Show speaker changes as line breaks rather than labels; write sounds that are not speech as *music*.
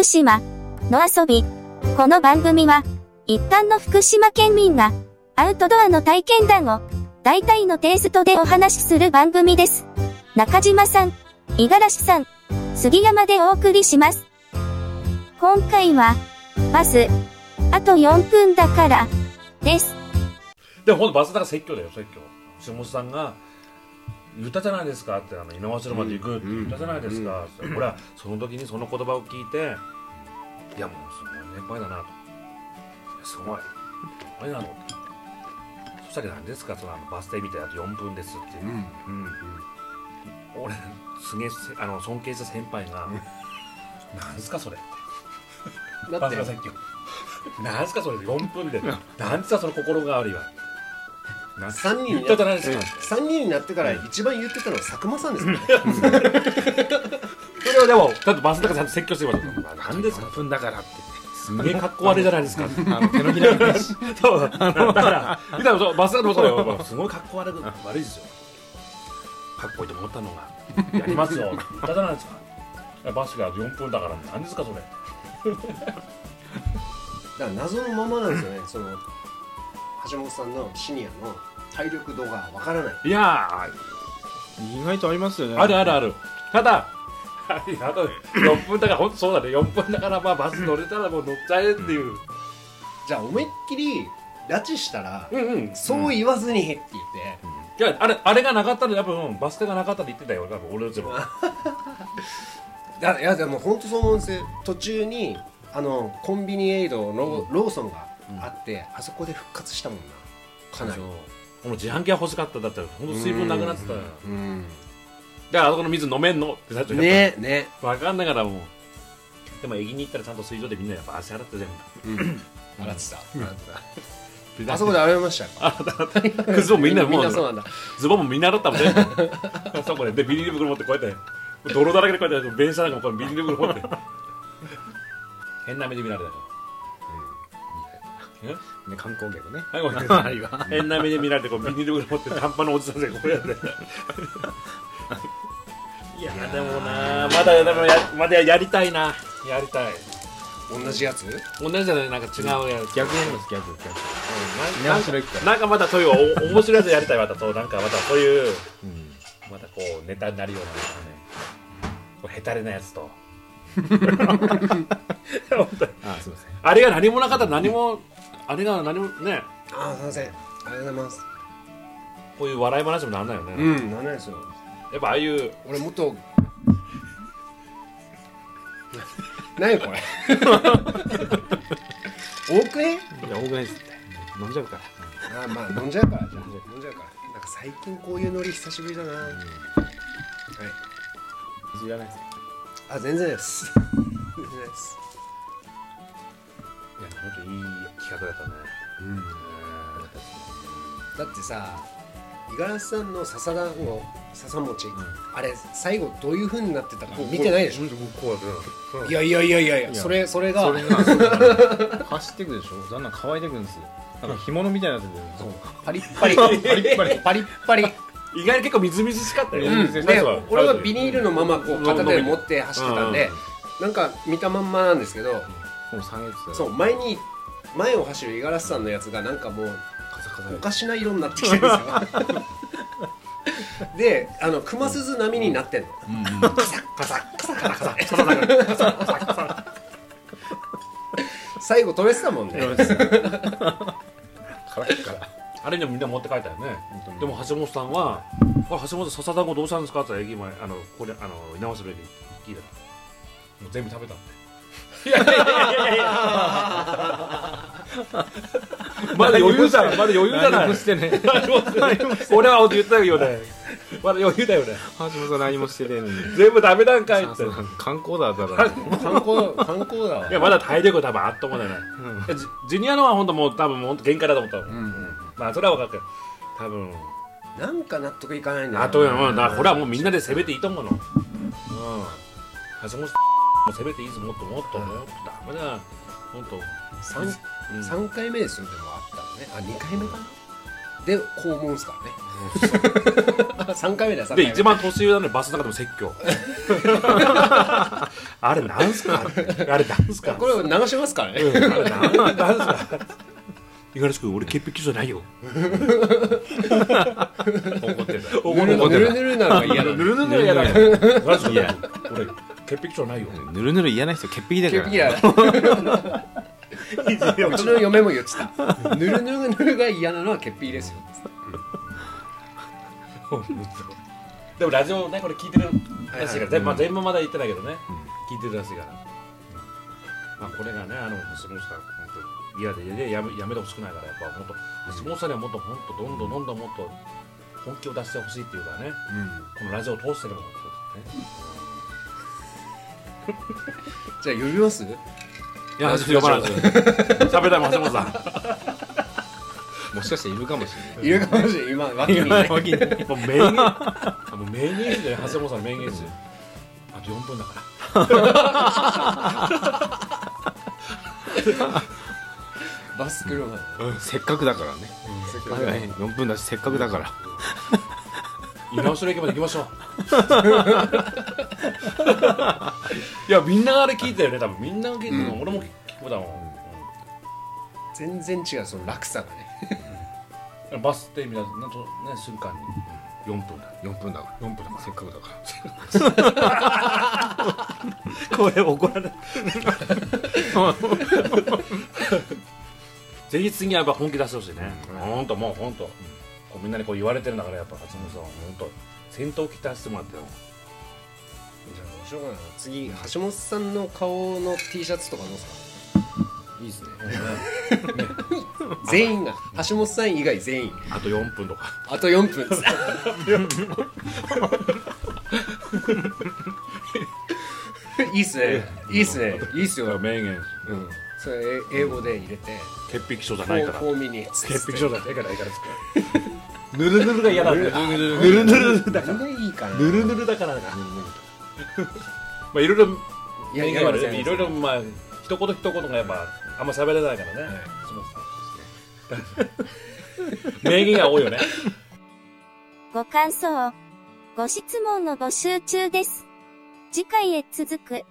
福島の遊び。この番組は、一般の福島県民が、アウトドアの体験談を、大体のテイストでお話しする番組です。中島さん、五十嵐さん、杉山でお送りします。今回は、バス、あと4分だから、です。
でもほんとバスだから説教だよ説教下本さんが言ったじゃないですかってあの猪苗代まで行くって言ったじゃないですか、って俺はその時にその言葉を聞いていやもうすごい年配だな。とすごい。すごいなとそしたら何ですかそのあのバス停見てあと4分ですって。いう、うん。俺すげえせあの尊敬した先輩が「なん。ですかそれ」っ *laughs* て
だって。
バスが説教なんですかそれ4分で。なん。ですかその心変わりは。なん
3人
言っ
にな
たじゃないですか、
3人になってから一番言ってたのは佐久間さんですね
それはでもだってバスだからちゃんと説教してるわけなんですか
？4分だからって。
すげえ格好悪いじゃないですか。
あの手のひら返し
そう。だから見たらそうバスだからそうだよすごい格好悪い悪いですよ。かっこいいと思ったのがやりますよ。たじゃないですか？バスが4分だからなんですかそれ。
だから謎のままなんですよね。その橋本さんのシニアの体力度がわからない。
いや
意外とありますよね。
ーあるあるある。ただあと4分だから本当そうだね。4分だからまあバス乗れたらもう乗っちゃえっていう。
じゃあ思いっきり拉致したら、
うんうん。
そう言わずにって言って、
いやあれあれがなかったら多分バス停がなかったら言ってたよ。多分俺の自分
いやいやでも本当そう思うんですよ。途中にあのコンビニエイドのローソンがあって、あそこで復活したもんな。かなり。
この自販機は欲しかった。だったら本当水分なくなってたよ。
うん
だからあそこの水飲めんのってなっちゃう
ねね。
分かんないからもうでも駅に行ったらちゃんと水道でみんなやっぱ足洗って全
洗ってた。洗って
部
たあそこで洗いましたよ。*laughs*
クズもみんなもう
みんなそうなんだ。
ズボンもみんな洗ったもんね。そこで。でビニール袋持ってこうやって。泥だらけでこうやって電車なんかもこうビニール袋持って。変な目で見られたから、え
ね観光客ね。
はい。ごめんなさい。
あるわ
変な目で見られてこうビニール袋持って短パンのおじさんでこうやっていやでもなまだでもやまだやりたいな。やりたい。
同じやつ？
同じじゃないなんか違うやつ。
逆やります逆逆
うん
猪苗代行くから
なんかまたそういうお面白いやつやりたいまたそうなんかまたそういう
うん。
またこうネタになるようなね。こうヘタレなやつと。本当に
あすいません。
あれが何もなかったら何もあれが何もね。
ああすいません。ありがとうございます。
こういう笑い話もなんないよね、
うんなんないですよ
やっぱああいう
俺もっと何これ？多くね
いや多くないですって。飲んじゃうから。
あまあ飲んじゃうからじゃあ。飲んじゃうから。なんか最近こういうノリ久しぶりだな、はい
水い。らないです
あ全然です。全然です。
いや本当いい企画だったね、
だってさ五十嵐さんの笹団子笹餅、あれ最後どういう風になってたか見てないでしょ？いやいやいやいやいやそれそれが。
それが走ってくでしょ？だんだん乾いてくんですよ。なんか干物みたいになっててそう。
パリッパリ。
パリッパリ。
パリッパリ。
意外に結構みずみずしかったよ、
うん。
で俺はビニールのままこう片手で持って走ってたんで、なんか見たまんまなんですけどそう前に前を走る五十嵐さんのやつがなんかもうおかしな色になってきてるんですよ。*laughs* であの熊鈴並みになってんの、*laughs* 最後止めてたもんね。
カ
あれでもみんな持って帰ったよね。でも橋本さんは「あ橋本笹団子どうしたんですか?」って駅前あのここあの稲葉する聞いたらもう全部食べたって。*laughs* いやいやいやいやいや。*laughs* まだ余裕じゃんまだ余裕じゃない
何もしてね。
俺は言ったよね。*laughs* まだ余裕だよね。
橋本さん何もしてねえのに。
全部食べたんかいって。
観光だったら。
観光観光だわ。
いやまだ体力多分あっと思うね、いやジジュニアのは本当もう多分もう本当限界だと思ったの、まあそれは分かる。多分。
なんか納得いかないんだよ
あとうなこれはもうみんなで攻めていいと思うの。うん。橋本も攻めていいぞもっともっと。もっとダメだ本当。
三
うん。
三回目ですよでもあったのね。あ二回目かな？で肛門ですからね。*laughs* 3回目だよ3回
で
目
一番年上なのにバスの中でも説教。*laughs* あれなんすか？あれなんすか？
これを流しますからね、
あれなんなんすか？五十嵐君俺潔癖じゃないよ。*laughs*
怒ってた
怒
ぬるぬるぬるなのが嫌なの
ぬるぬる嫌だ五十嵐君俺潔癖じゃないよ。
ぬるぬる嫌な人潔癖だから。
潔癖だうちの嫁も言ってた。ぬるぬるぬるが嫌なのは潔癖ですよ。
でもラジオねこれ聞いてるらしいから、全まあ、全部まだ言ってないけどね、聞いてるらしいから、まあ、これがねあの橋本さん本当嫌で嫌でやめやめてほしくないからやっぱ本当橋本さんにはもっと本当どんどんどんどんもっと本気を出してほしいっていうかね、このラジオを通してでもね
じゃあ呼びます？
いや呼ばない喋りたいもん橋本さん。
もしかしているかもしれない。
いるかもしれない。今脇にね
脇に
もう名言あもう名言ですね橋本さん。の名言ですよあと4分だから。
バス車
せっかくだからね。はい4分だしせっかくだから。
猪苗代駅まで行きましょういやみんながあれ聞いたよね多分。みんなが聞いてるの、俺も聞くだもん、
全然違うその落差がね。*laughs*
バス停みたいななんとね瞬間に。4分だ。
4分だから。
4分だ
せっかくだから。*laughs*
これ怒られぜひ次はやっぱ本気出してほしいね、ほんともうほんと、こうみんなにこう言われてるんだからやっぱ橋本さんは。ほんと。先頭を期待してもらってよ
じゃあどうしようかな次橋本さんの顔の T シャツとかどうですか？
いいですね。*laughs*
全員が。橋本さん以外全員。
あと4分とか。
あと4分。いいっすね。いいっすね。いいっすよ、
名言
うん、それ英語で入れて
潔癖症じゃないから。
フォーミニッツ
潔癖症じゃないからいいからぬるぬるが嫌だねぬるぬるだから。
これいいかな
ぬるぬるだから *laughs* まあいろいろ名言はあるいろいろまあ一言一言がやっぱあんま喋れないからね、*laughs* 名言が多いよね *laughs*
ご感想、ご質問の募集中です。次回へ続く。